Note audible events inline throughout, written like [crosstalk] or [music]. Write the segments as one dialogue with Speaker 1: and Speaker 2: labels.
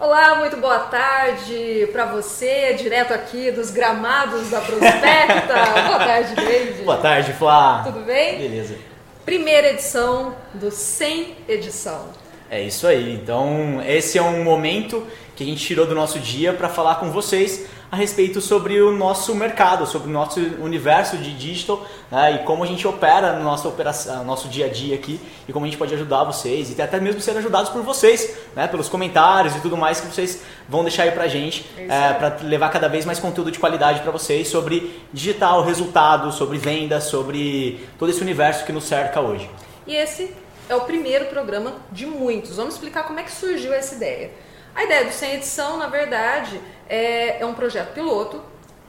Speaker 1: Olá, muito boa tarde para você, direto aqui dos gramados da Prospecta. [laughs] boa tarde, David.
Speaker 2: Boa tarde, Flá.
Speaker 1: Tudo bem?
Speaker 2: Beleza.
Speaker 1: Primeira edição do Sem Edição.
Speaker 2: É isso aí. Então, esse é um momento que a gente tirou do nosso dia para falar com vocês a respeito sobre o nosso mercado, sobre o nosso universo de digital né, e como a gente opera no nosso, operação, nosso dia a dia aqui e como a gente pode ajudar vocês e até mesmo ser ajudados por vocês, né, pelos comentários e tudo mais que vocês vão deixar aí pra gente, é é, para levar cada vez mais conteúdo de qualidade para vocês sobre digital, resultados, sobre vendas, sobre todo esse universo que nos cerca hoje.
Speaker 1: E esse é o primeiro programa de muitos. Vamos explicar como é que surgiu essa ideia. A ideia do Sem Edição, na verdade, é, é um projeto piloto,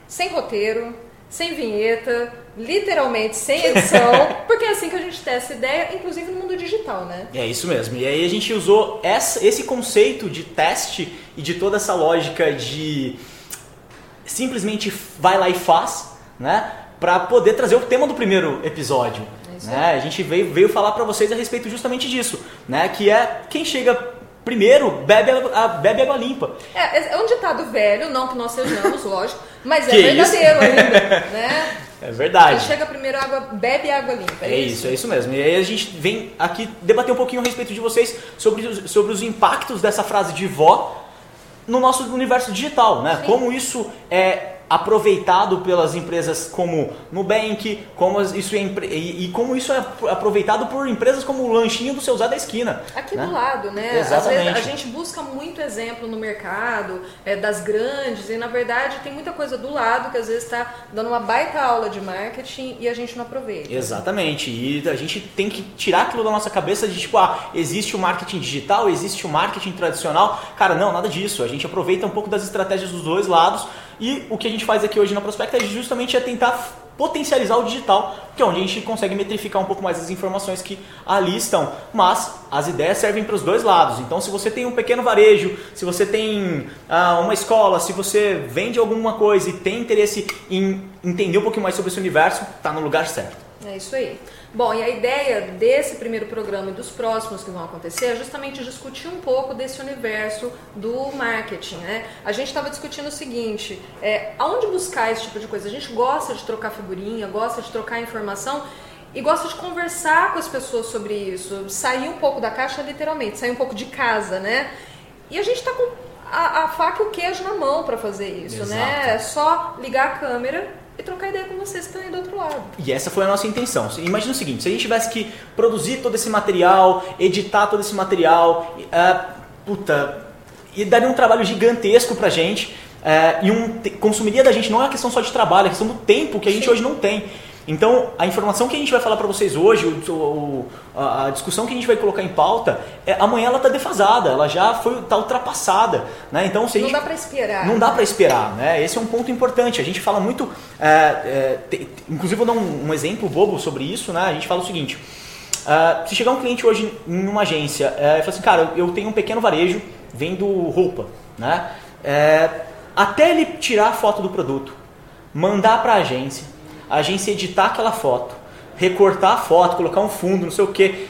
Speaker 1: sem roteiro, sem vinheta, literalmente sem edição, [laughs] porque é assim que a gente testa ideia, inclusive no mundo digital, né?
Speaker 2: É isso mesmo. E aí a gente usou essa, esse conceito de teste e de toda essa lógica de simplesmente vai lá e faz, né? Para poder trazer o tema do primeiro episódio. É né? A gente veio, veio falar para vocês a respeito justamente disso, né? Que é quem chega Primeiro, bebe, a, bebe água limpa.
Speaker 1: É, é um ditado velho, não que nós sejamos, lógico, mas é verdadeiro ainda, [laughs] né?
Speaker 2: É verdade.
Speaker 1: Quem chega primeiro água, bebe água limpa.
Speaker 2: É, é isso? isso? é isso mesmo. E aí a gente vem aqui debater um pouquinho a respeito de vocês sobre, sobre os impactos dessa frase de vó no nosso universo digital, né? Sim. Como isso é aproveitado pelas empresas como Nubank, como isso é, e, e, como isso é aproveitado por empresas como o lanchinho do seu Zé da esquina.
Speaker 1: Aqui né? do lado, né?
Speaker 2: Exatamente.
Speaker 1: Às vezes a gente busca muito exemplo no mercado é, das grandes e na verdade tem muita coisa do lado que às vezes está dando uma baita aula de marketing e a gente não aproveita.
Speaker 2: Exatamente. E a gente tem que tirar aquilo da nossa cabeça de tipo, ah, existe o marketing digital, existe o marketing tradicional. Cara, não, nada disso. A gente aproveita um pouco das estratégias dos dois lados e o que a gente faz aqui hoje na Prospecta é justamente é tentar potencializar o digital, que é onde a gente consegue metrificar um pouco mais as informações que ali estão. Mas as ideias servem para os dois lados. Então, se você tem um pequeno varejo, se você tem ah, uma escola, se você vende alguma coisa e tem interesse em entender um pouquinho mais sobre esse universo, está no lugar certo.
Speaker 1: É isso aí. Bom, e a ideia desse primeiro programa e dos próximos que vão acontecer é justamente discutir um pouco desse universo do marketing. Né? A gente estava discutindo o seguinte: é, aonde buscar esse tipo de coisa? A gente gosta de trocar figurinha, gosta de trocar informação e gosta de conversar com as pessoas sobre isso, sair um pouco da caixa, literalmente, sair um pouco de casa, né? E a gente está com a, a, faca e o queijo na mão para fazer isso, né? Exato. né? É só ligar a câmera e trocar ideia com vocês que estão aí do outro lado.
Speaker 2: E essa foi a nossa intenção. Imagina o seguinte, se a gente tivesse que produzir todo esse material, editar todo esse material, uh, puta, e daria um trabalho gigantesco pra gente, uh, e um, consumiria da gente, não é uma questão só de trabalho, é questão do tempo que a gente Sim. hoje não tem. Então, a informação que a gente vai falar para vocês hoje, o, o, a discussão que a gente vai colocar em pauta, é, amanhã ela está defasada, ela já foi tá ultrapassada, né? Então, se
Speaker 1: não
Speaker 2: gente,
Speaker 1: dá para esperar.
Speaker 2: Não dá para esperar, né? Esse é um ponto importante. A gente fala muito, é, é, te, inclusive vou dar um, um, exemplo bobo sobre isso, né? A gente fala o seguinte: uh, se chegar um cliente hoje em uma agência é, e falar assim, cara, eu tenho um pequeno varejo, vendo roupa, né? É, até ele tirar a foto do produto, mandar para a agência a agência editar aquela foto, recortar a foto, colocar um fundo, não sei o que,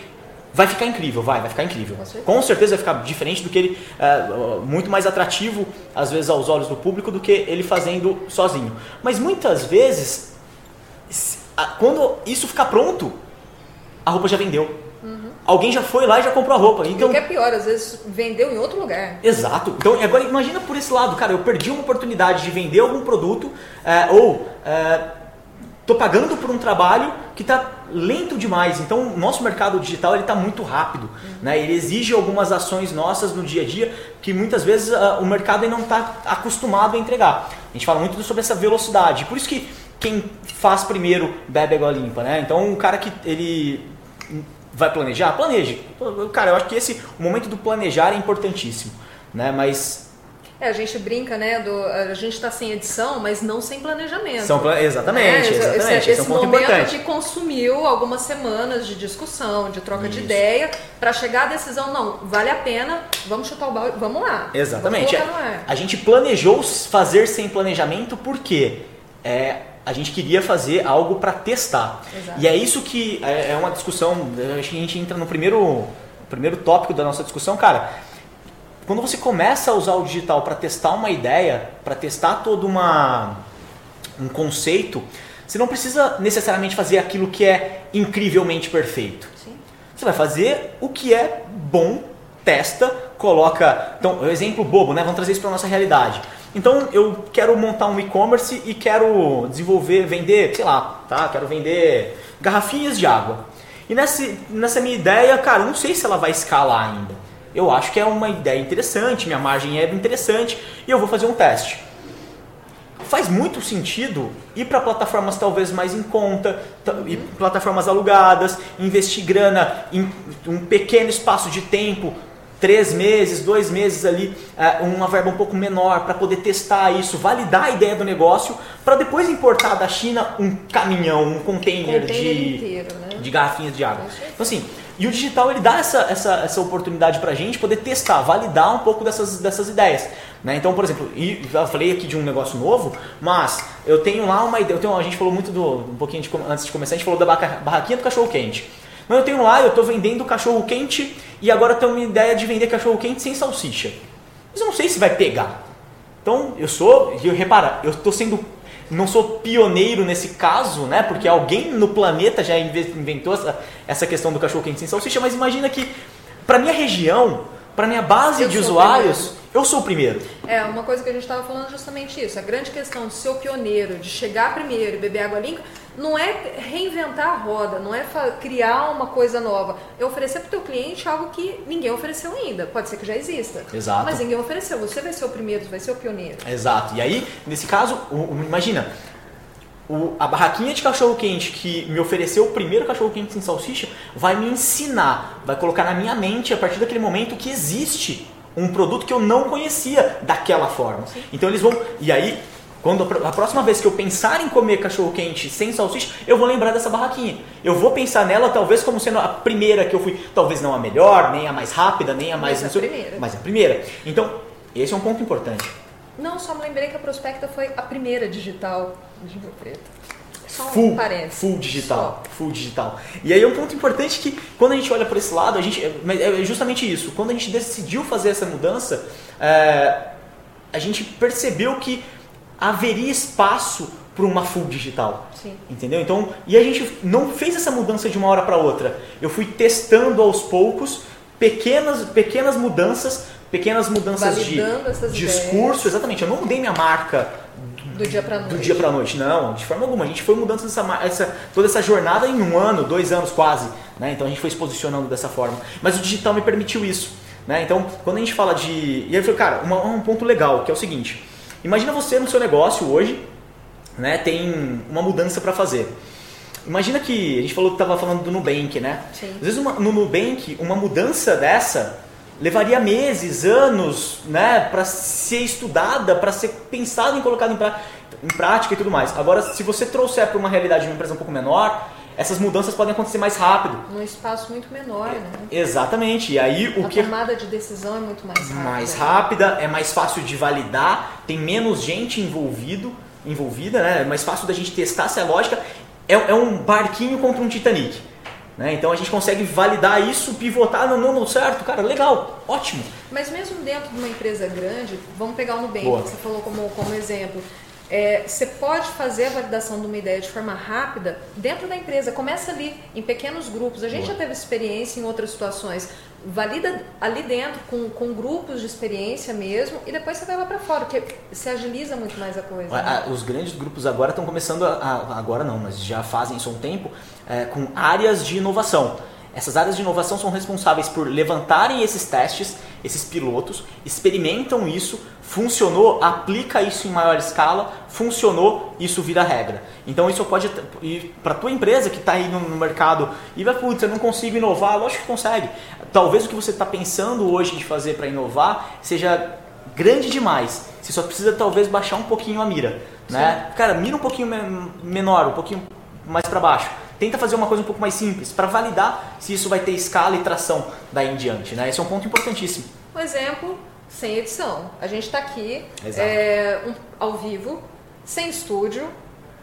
Speaker 2: vai ficar incrível, vai, vai ficar incrível. Com certeza vai ficar diferente do que ele, é, muito mais atrativo às vezes aos olhos do público do que ele fazendo sozinho. Mas muitas vezes, quando isso ficar pronto, a roupa já vendeu. Uhum. Alguém já foi lá e já comprou a roupa. Então,
Speaker 1: o que é pior, às vezes vendeu em outro lugar.
Speaker 2: Exato. Então agora imagina por esse lado, cara, eu perdi uma oportunidade de vender algum produto é, ou é, estou pagando por um trabalho que está lento demais. Então, o nosso mercado digital ele está muito rápido. Uhum. Né? Ele exige algumas ações nossas no dia a dia que muitas vezes uh, o mercado não está acostumado a entregar. A gente fala muito sobre essa velocidade. Por isso que quem faz primeiro bebe água limpa. Né? Então, o cara que ele vai planejar, planeje. Cara, eu acho que esse o momento do planejar é importantíssimo. Né? Mas
Speaker 1: é, a gente brinca, né? Do, a gente está sem edição, mas não sem planejamento.
Speaker 2: São, exatamente, né? exatamente. Esse, esse, é um ponto
Speaker 1: momento
Speaker 2: importante.
Speaker 1: que consumiu algumas semanas de discussão, de troca Isso. de ideia, para chegar à decisão, não, vale a pena, vamos chutar o balde, vamos lá.
Speaker 2: Exatamente. Vamos a gente planejou fazer sem planejamento porque é, a gente queria fazer algo para testar. Exato. E é isso que é, é uma discussão, a gente entra no primeiro, primeiro tópico da nossa discussão, cara quando você começa a usar o digital para testar uma ideia, para testar todo uma, um conceito, você não precisa necessariamente fazer aquilo que é incrivelmente perfeito. Sim. Você vai fazer o que é bom, testa, coloca. Então, exemplo bobo, né? Vamos trazer isso para nossa realidade. Então, eu quero montar um e-commerce e quero desenvolver, vender, sei lá, tá? Quero vender garrafinhas de água. E nessa, nessa minha ideia, cara, não sei se ela vai escalar ainda. Eu acho que é uma ideia interessante, minha margem é interessante e eu vou fazer um teste. Faz muito sentido ir para plataformas talvez mais em conta, ir plataformas alugadas, investir grana em um pequeno espaço de tempo, três meses, dois meses ali, é, uma verba um pouco menor para poder testar isso, validar a ideia do negócio, para depois importar da China um caminhão, um container, container de, inteiro, né? de garrafinhas de água. Então assim, e o digital ele dá essa, essa, essa oportunidade para a gente poder testar, validar um pouco dessas, dessas ideias. Né? Então, por exemplo, e já falei aqui de um negócio novo, mas eu tenho lá uma ideia. Eu tenho, a gente falou muito do. Um pouquinho de, antes de começar, a gente falou da barraquinha do cachorro quente. Mas eu tenho lá, eu estou vendendo cachorro quente e agora eu tenho uma ideia de vender cachorro quente sem salsicha. Mas eu não sei se vai pegar. Então, eu sou. E repara, eu estou sendo não sou pioneiro nesse caso, né? Porque alguém no planeta já inventou essa, essa questão do cachorro quente sem salsicha, mas imagina que para minha região, para minha base eu de usuários, eu sou o primeiro.
Speaker 1: É, uma coisa que a gente estava falando é justamente isso. A grande questão de ser o pioneiro, de chegar primeiro e beber água limpa, não é reinventar a roda, não é criar uma coisa nova. É oferecer para o teu cliente algo que ninguém ofereceu ainda. Pode ser que já exista.
Speaker 2: Exato.
Speaker 1: Mas ninguém ofereceu. Você vai ser o primeiro, vai ser o pioneiro.
Speaker 2: Exato. E aí, nesse caso, imagina, o, a barraquinha de cachorro quente que me ofereceu o primeiro cachorro quente sem salsicha vai me ensinar, vai colocar na minha mente a partir daquele momento que existe um produto que eu não conhecia daquela forma. Sim. Então eles vão. E aí, quando a próxima vez que eu pensar em comer cachorro quente sem salsicha, eu vou lembrar dessa barraquinha. Eu vou pensar nela talvez como sendo a primeira que eu fui, talvez não a melhor, nem a mais rápida, nem a mais
Speaker 1: mas a primeira.
Speaker 2: Mas a primeira. Então, esse é um ponto importante.
Speaker 1: Não, só me lembrei que a Prospecta foi a primeira digital de Rio Preto.
Speaker 2: Só full, full digital, Só. full digital. E aí é um ponto importante que quando a gente olha para esse lado, a gente é justamente isso. Quando a gente decidiu fazer essa mudança, é, a gente percebeu que haveria espaço para uma full digital. Sim. Entendeu? Então, e a gente não fez essa mudança de uma hora para outra. Eu fui testando aos poucos pequenas pequenas mudanças, pequenas mudanças
Speaker 1: Validando
Speaker 2: de discurso, ideias. exatamente. Eu não mudei minha marca
Speaker 1: do dia para noite.
Speaker 2: Do dia para noite, não, de forma alguma. A gente foi mudando essa, essa, toda essa jornada em um ano, dois anos quase. Né? Então a gente foi se posicionando dessa forma. Mas o digital me permitiu isso. Né? Então, quando a gente fala de. E aí eu falei, cara, uma, um ponto legal, que é o seguinte: imagina você no seu negócio hoje, né, tem uma mudança para fazer. Imagina que a gente falou que estava falando do Nubank, né? Sim. Às vezes uma, no Nubank, uma mudança dessa levaria meses, anos, né, para ser estudada, para ser pensada em colocada em, pra, em, prática e tudo mais. Agora, se você trouxer para uma realidade de uma empresa um pouco menor, essas mudanças podem acontecer mais rápido.
Speaker 1: Num espaço muito menor, né?
Speaker 2: Exatamente. E aí o
Speaker 1: a
Speaker 2: que
Speaker 1: a tomada de decisão é muito mais rápida.
Speaker 2: Mais rápida, é mais fácil de validar, tem menos gente envolvido, envolvida, né? É mais fácil da gente testar se é lógica. É, é um barquinho contra um Titanic. Né? Então a gente consegue validar isso, pivotar, não, não, não certo, cara, legal, ótimo.
Speaker 1: Mas mesmo dentro de uma empresa grande, vamos pegar o Nubank, Boa. que você falou como, como exemplo. É, você pode fazer a validação de uma ideia de forma rápida dentro da empresa. Começa ali, em pequenos grupos. A gente Boa. já teve experiência em outras situações. Valida ali dentro, com, com grupos de experiência mesmo, e depois você vai lá para fora, porque se agiliza muito mais a coisa.
Speaker 2: Né? Os grandes grupos agora estão começando, a, a, agora não, mas já fazem isso há um tempo, é, com áreas de inovação. Essas áreas de inovação são responsáveis por levantarem esses testes, esses pilotos, experimentam isso, funcionou, aplica isso em maior escala, funcionou, isso vira regra. Então isso pode ir para tua empresa que está aí no, mercado e vai, putz, eu não consigo inovar, lógico que consegue. Talvez o que você está pensando hoje de fazer para inovar seja grande demais. Você só precisa talvez baixar um pouquinho a mira, né? Cara, mira um pouquinho menor, um pouquinho mais para baixo tenta fazer uma coisa um pouco mais simples para validar se isso vai ter escala e tração daí em diante. Né? Esse é um ponto importantíssimo.
Speaker 1: Um exemplo sem edição. A gente está aqui é, um, ao vivo, sem estúdio,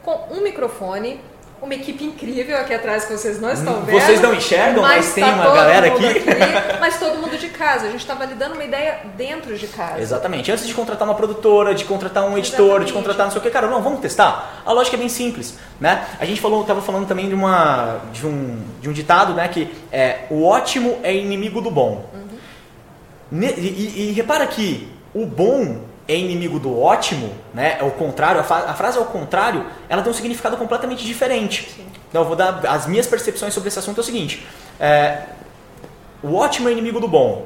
Speaker 1: com um microfone, uma equipe incrível aqui atrás que vocês não estão vendo.
Speaker 2: Vocês não enxergam, mas, mas tem tá uma galera aqui. aqui. [laughs]
Speaker 1: Mas todo mundo de casa. A gente está validando uma ideia dentro de casa.
Speaker 2: Exatamente. Antes de contratar uma produtora, de contratar um editor, Exatamente. de contratar não sei o que, cara, não, vamos testar. A lógica é bem simples, né? A gente falou, estava falando também de uma de um, de um ditado, né, que é o ótimo é inimigo do bom. Uhum. E, e, e repara que o bom é inimigo do ótimo, né? É o contrário, a, a frase é o contrário, ela tem um significado completamente diferente. Sim. Então eu vou dar as minhas percepções sobre esse assunto é o seguinte: é, o ótimo é inimigo do bom.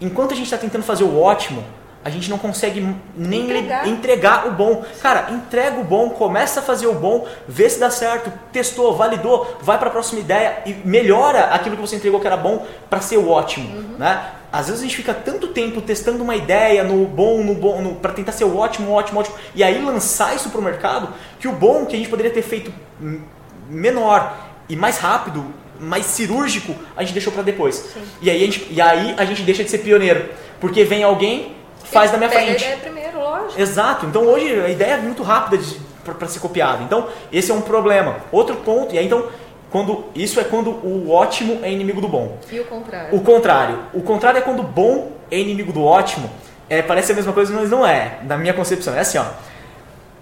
Speaker 2: Enquanto a gente está tentando fazer o ótimo, a gente não consegue nem entregar. entregar. o bom. Cara, entrega o bom, começa a fazer o bom, vê se dá certo, testou, validou, vai para a próxima ideia e melhora aquilo que você entregou que era bom para ser o ótimo, uhum. né? Às vezes a gente fica tanto tempo testando uma ideia no bom, no bom, no, para tentar ser o ótimo, ótimo, ótimo, e aí lançar isso para o mercado, que o bom que a gente poderia ter feito menor e mais rápido, mais cirúrgico, a gente deixou para depois. Sim. E aí, a gente, e aí a gente deixa de ser pioneiro, porque vem alguém faz na minha frente.
Speaker 1: A ideia primeiro, lógico.
Speaker 2: Exato. Então hoje a ideia é muito rápida para ser copiada. Então esse é um problema. Outro ponto, e aí então quando isso é quando o ótimo é inimigo do bom.
Speaker 1: E o contrário?
Speaker 2: O contrário. O contrário é quando o bom é inimigo do ótimo. É, parece a mesma coisa, mas não é. Na minha concepção é assim, ó.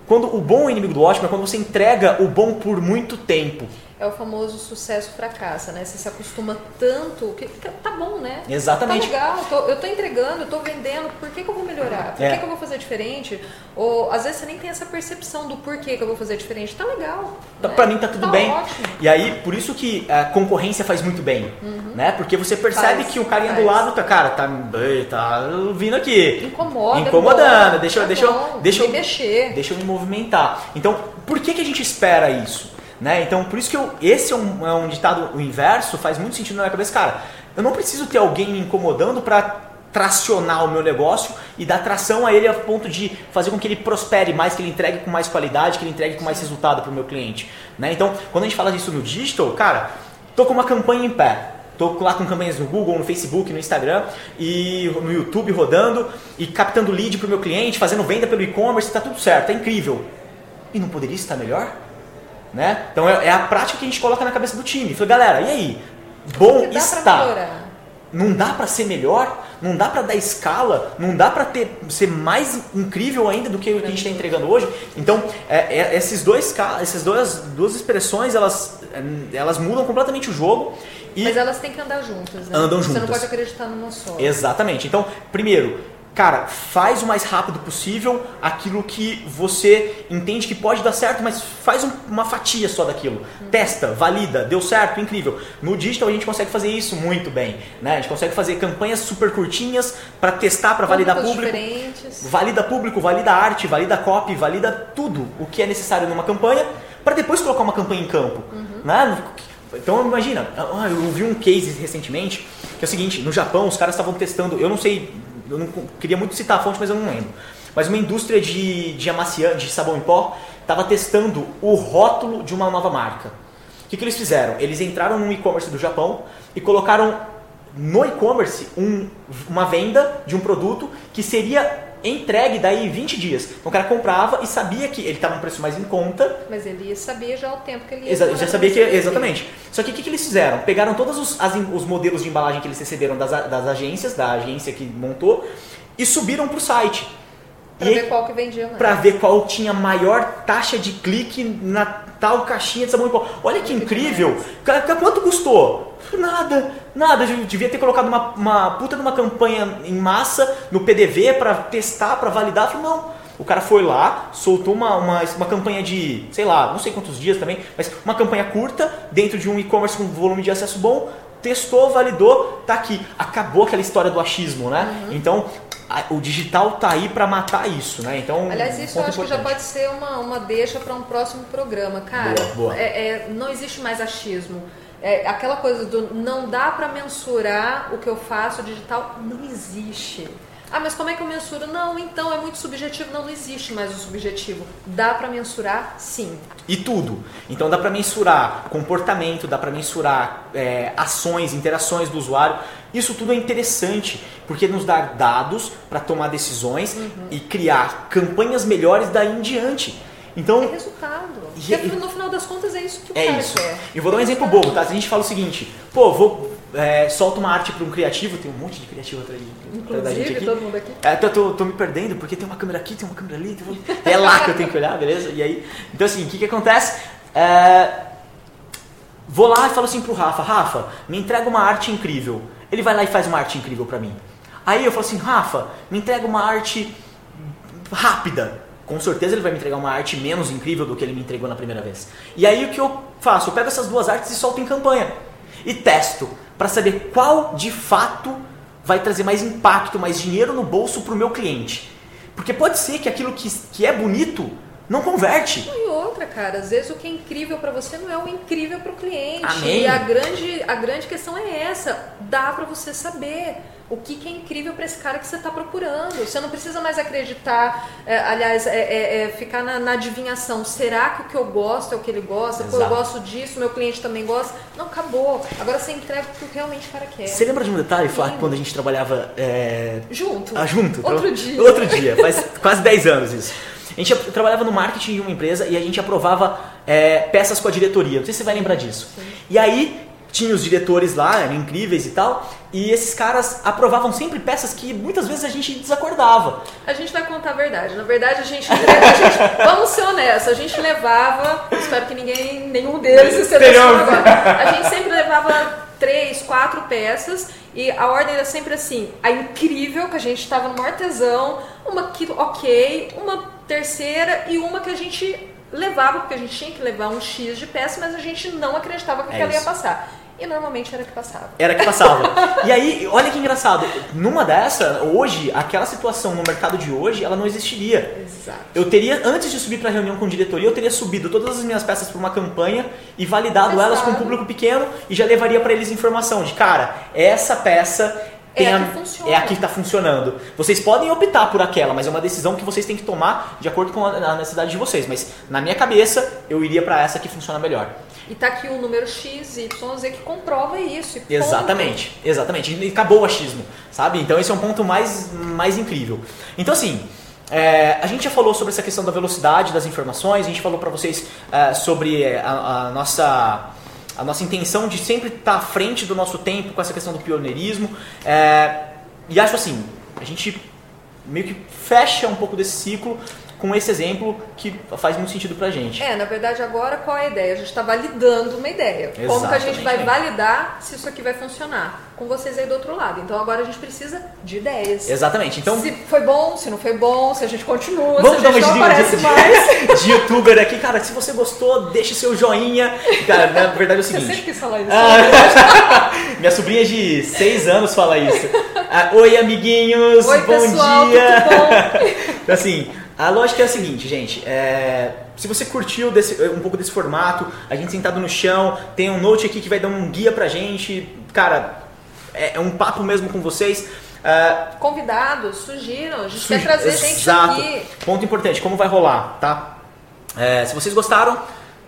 Speaker 2: Quando o bom é inimigo do ótimo é quando você entrega o bom por muito tempo
Speaker 1: é o famoso sucesso fracassa, né? Você se acostuma tanto que tá bom, né?
Speaker 2: Exatamente.
Speaker 1: Tá legal, tô, eu tô entregando, eu tô vendendo, por que, que eu vou melhorar? Por é. que, que eu vou fazer diferente? Ou às vezes você nem tem essa percepção do porquê que eu vou fazer diferente. Tá legal.
Speaker 2: Tá, né? Pra mim tá tudo tá bem. Ótimo. E aí, por isso que a concorrência faz muito bem, uhum. né? Porque você percebe faz, que o carinha faz. do lado tá, cara, tá, tá vindo aqui.
Speaker 1: Incomoda.
Speaker 2: Incomodando. Bom, deixa,
Speaker 1: tá
Speaker 2: deixa,
Speaker 1: bom,
Speaker 2: deixa,
Speaker 1: eu, mexer.
Speaker 2: deixa eu me movimentar. Então, por que, que a gente espera isso? Né? Então, por isso que eu, esse é um, é um ditado o inverso, faz muito sentido na minha cabeça. Cara, eu não preciso ter alguém me incomodando para tracionar o meu negócio e dar tração a ele a ponto de fazer com que ele prospere mais, que ele entregue com mais qualidade, que ele entregue com mais resultado para o meu cliente. Né? Então, quando a gente fala disso no digital, cara, tô com uma campanha em pé. Tô lá com campanhas no Google, no Facebook, no Instagram e no YouTube rodando e captando lead para o meu cliente, fazendo venda pelo e-commerce, está tudo certo, é incrível. E não poderia estar melhor? Né? Então é, é, a prática que a gente coloca na cabeça do time. Falei, galera, e aí? Bom está. Não dá para ser melhor, não dá para dar escala, não dá para ser mais incrível ainda do que o que a gente está entregando hoje. Então, é, é, esses dois, essas duas, duas expressões, elas, elas mudam completamente o jogo.
Speaker 1: E Mas elas têm que andar juntas, né?
Speaker 2: Andam juntas.
Speaker 1: Você não pode acreditar numa só.
Speaker 2: Exatamente. Então, primeiro, cara, faz o mais rápido possível aquilo que você entende que pode dar certo, mas faz um, uma fatia só daquilo. Testa, valida, deu certo, incrível. No digital a gente consegue fazer isso muito bem, né? A gente consegue fazer campanhas super curtinhas para testar, para validar público.
Speaker 1: Diferentes.
Speaker 2: Valida público, valida arte, valida copy, valida tudo o que é necessário numa campanha para depois colocar uma campanha em campo, uhum. né? Então imagina, ah, eu vi um case recentemente que é o seguinte, no Japão os caras estavam testando, eu não sei eu não queria muito citar a fonte, mas eu não lembro. Mas uma indústria de, de amaciante, de sabão em pó, estava testando o rótulo de uma nova marca. O que, que eles fizeram? Eles entraram no e-commerce do Japão e colocaram no e-commerce um, uma venda de um produto que seria entregue daí 20 dias. Então o cara comprava e sabia que ele estava no preço mais em conta.
Speaker 1: Mas ele sabia já o tempo que ele ia
Speaker 2: Exa Já sabia que, exatamente. Só que o que, que, eles fizeram? Pegaram todos os, as, os modelos de embalagem que eles receberam das, das agências, da agência que montou, e subiram para o site.
Speaker 1: Para ver qual que vendia mais.
Speaker 2: Para ver qual tinha maior taxa de clique na tal caixinha de sabão em pó. Olha que incrível! Quanto custou? Nada, nada. Eu devia ter colocado uma, uma puta de uma campanha em massa no PDV para testar, para validar. Falei, não. O cara foi lá, soltou uma, uma, uma campanha de, sei lá, não sei quantos dias também, mas uma campanha curta dentro de um e-commerce com volume de acesso bom, testou, validou, tá aqui. Acabou aquela história do achismo, né? Uhum. Então, o digital tá aí para matar isso, né? Então,
Speaker 1: aliás, isso eu acho importante. que já pode ser uma, uma deixa para um próximo programa, cara.
Speaker 2: Boa, boa.
Speaker 1: É, é, não existe mais achismo. É, aquela coisa do não dá para mensurar o que eu faço digital não existe. Ah, mas como é que eu mensuro? Não, então é muito subjetivo. Não, não existe mais o subjetivo. Dá para mensurar, sim.
Speaker 2: E tudo. Então dá para mensurar comportamento, dá para mensurar é, ações, interações do usuário. Isso tudo é interessante porque nos dá dados para tomar decisões uhum. e criar campanhas melhores daí em diante. Então,
Speaker 1: é resultado. E, Porque no final das contas é isso que o
Speaker 2: é
Speaker 1: cara
Speaker 2: isso.
Speaker 1: quer.
Speaker 2: Eu vou dar um exemplo bobo, tá? Se a gente fala o seguinte, pô, vou é, solta uma arte para um criativo, tem um monte de criativo atrás
Speaker 1: da gente aqui. todo mundo aqui.
Speaker 2: É, tô, tô, tô, me perdendo porque tem uma câmera aqui, tem uma câmera ali, é lá que eu tenho que olhar, beleza? E aí, então assim, o que que acontece? É, vou lá e falo assim pro Rafa, Rafa, me entrega uma arte incrível. Ele vai lá e faz uma arte incrível para mim. Aí eu falo assim, Rafa, me entrega uma arte rápida com certeza ele vai me entregar uma arte menos incrível do que ele me entregou na primeira vez. E aí o que eu faço? Eu pego essas duas artes e solto em campanha. E testo para saber qual de fato vai trazer mais impacto, mais dinheiro no bolso para o meu cliente. Porque pode ser que aquilo que, que é bonito não converte.
Speaker 1: Outra, cara, às vezes o que é incrível para você não é o incrível para o cliente.
Speaker 2: Amém.
Speaker 1: E a grande, a grande questão é essa: dá para você saber o que, que é incrível para esse cara que você está procurando. Você não precisa mais acreditar, é, aliás, é, é, é, ficar na, na, adivinhação. Será que o que eu gosto é o que ele gosta? Pô, eu gosto disso, meu cliente também gosta. Não, acabou. Agora você entrega o que realmente o cara quer.
Speaker 2: Você lembra de um detalhe, Flá, quando a gente trabalhava é,
Speaker 1: junto?
Speaker 2: Ah, junto.
Speaker 1: Outro dia.
Speaker 2: Outro dia, faz quase 10 anos isso. A gente trabalhava no marketing de uma empresa e a gente aprovava é, peças com a diretoria. Não sei se você vai lembrar disso. Sim. E aí tinha os diretores lá, eram incríveis e tal, e esses caras aprovavam sempre peças que muitas vezes a gente desacordava.
Speaker 1: A gente vai contar a verdade. Na verdade, a gente, a gente vamos ser honestos, a gente levava, espero que ninguém, nenhum deles esteja agora. A gente sempre levava três, quatro peças e a ordem era sempre assim: a incrível que a gente estava no artesão, uma que ok, uma terceira e uma que a gente levava, porque a gente tinha que levar um X de peça, mas a gente não acreditava que é aquela ia passar. E normalmente era que passava.
Speaker 2: Era que passava. [laughs] e aí, olha que engraçado. Numa dessa, hoje, aquela situação no mercado de hoje, ela não existiria.
Speaker 1: Exato.
Speaker 2: Eu teria, antes de subir para a reunião com diretoria, eu teria subido todas as minhas peças para uma campanha e validado Exato. elas com um público pequeno e já levaria para eles informação de, cara, essa peça
Speaker 1: é a, que
Speaker 2: é a que está funcionando. Vocês podem optar por aquela, mas é uma decisão que vocês têm que tomar de acordo com a necessidade de vocês. Mas na minha cabeça, eu iria para essa que funciona melhor.
Speaker 1: E tá aqui o número X, Y, Z que comprova isso.
Speaker 2: exatamente, ponto. exatamente. E acabou o achismo, sabe? Então esse é um ponto mais, mais incrível. Então assim, é, a gente já falou sobre essa questão da velocidade das informações, a gente falou para vocês é, sobre a, a, nossa a nossa intenção de sempre estar à frente do nosso tempo com essa questão do pioneirismo. É, e acho assim, a gente meio que fecha um pouco desse ciclo com esse exemplo que faz muito sentido pra gente.
Speaker 1: É, na verdade agora qual é a ideia? A gente está validando uma ideia. Exatamente. Como que a gente vai validar se isso aqui vai funcionar? Com vocês aí do outro lado. Então agora a gente precisa de ideias.
Speaker 2: Exatamente. Então,
Speaker 1: se foi bom, se não foi bom, se a gente continua,
Speaker 2: Vamos
Speaker 1: se a gente não aparece
Speaker 2: de,
Speaker 1: mais. [laughs]
Speaker 2: De youtuber aqui, cara, se você gostou, deixe seu joinha. Cara, na verdade é o seguinte.
Speaker 1: Você sempre quis falar isso.
Speaker 2: Ah, [laughs] minha sobrinha de 6 anos fala isso. Ah, Oi, amiguinhos,
Speaker 1: Oi,
Speaker 2: bom
Speaker 1: pessoal,
Speaker 2: dia.
Speaker 1: Tudo bom? [laughs]
Speaker 2: assim, a lógica é a seguinte, gente. É, se você curtiu desse, um pouco desse formato, a gente sentado no chão, tem um note aqui que vai dar um guia pra gente. Cara, é, é um papo mesmo com vocês.
Speaker 1: Uh, Convidados, surgiram, a gente quer trazer
Speaker 2: exato.
Speaker 1: gente aqui.
Speaker 2: Ponto importante, como vai rolar, tá? É, se vocês gostaram,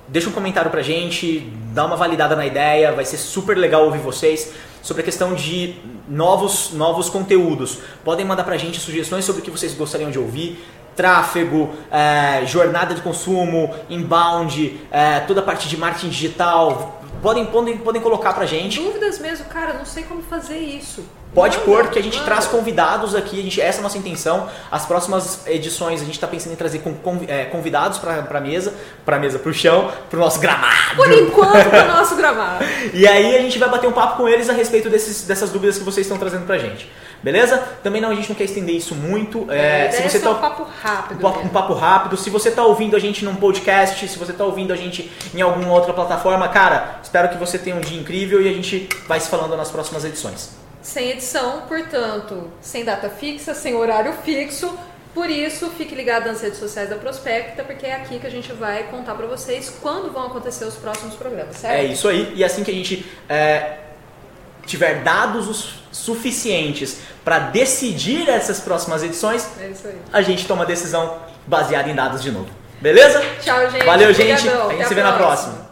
Speaker 2: deixa um comentário pra gente, dá uma validada na ideia, vai ser super legal ouvir vocês sobre a questão de novos, novos conteúdos. Podem mandar pra gente sugestões sobre o que vocês gostariam de ouvir tráfego, é, jornada de consumo, inbound, é, toda a parte de marketing digital. Podem, podem, podem colocar pra gente.
Speaker 1: Dúvidas mesmo, cara, não sei como fazer isso.
Speaker 2: Pode manda, pôr que a gente traz convidados aqui, a gente, essa é a nossa intenção. As próximas edições a gente está pensando em trazer é, convidados para a mesa, para a mesa, para o chão, para o nosso gramado.
Speaker 1: Por enquanto, para o nosso gramado. [laughs]
Speaker 2: e aí a gente vai bater um papo com eles a respeito desses, dessas dúvidas que vocês estão trazendo para a gente. Beleza? Também não, a gente não quer estender isso muito.
Speaker 1: É, é se você é tá, um papo rápido.
Speaker 2: Um, um papo rápido. Se você está ouvindo a gente num podcast, se você está ouvindo a gente em alguma outra plataforma, cara, espero que você tenha um dia incrível e a gente vai se falando nas próximas edições.
Speaker 1: Sem edição, portanto, sem data fixa, sem horário fixo. Por isso, fique ligado nas redes sociais da Prospecta, porque é aqui que a gente vai contar para vocês quando vão acontecer os próximos programas, certo?
Speaker 2: É isso aí. E assim que a gente é, tiver dados suficientes para decidir essas próximas edições,
Speaker 1: é
Speaker 2: a gente toma a decisão baseada em dados de novo. Beleza?
Speaker 1: Tchau, gente.
Speaker 2: Valeu, gente. A gente se vê na próxima.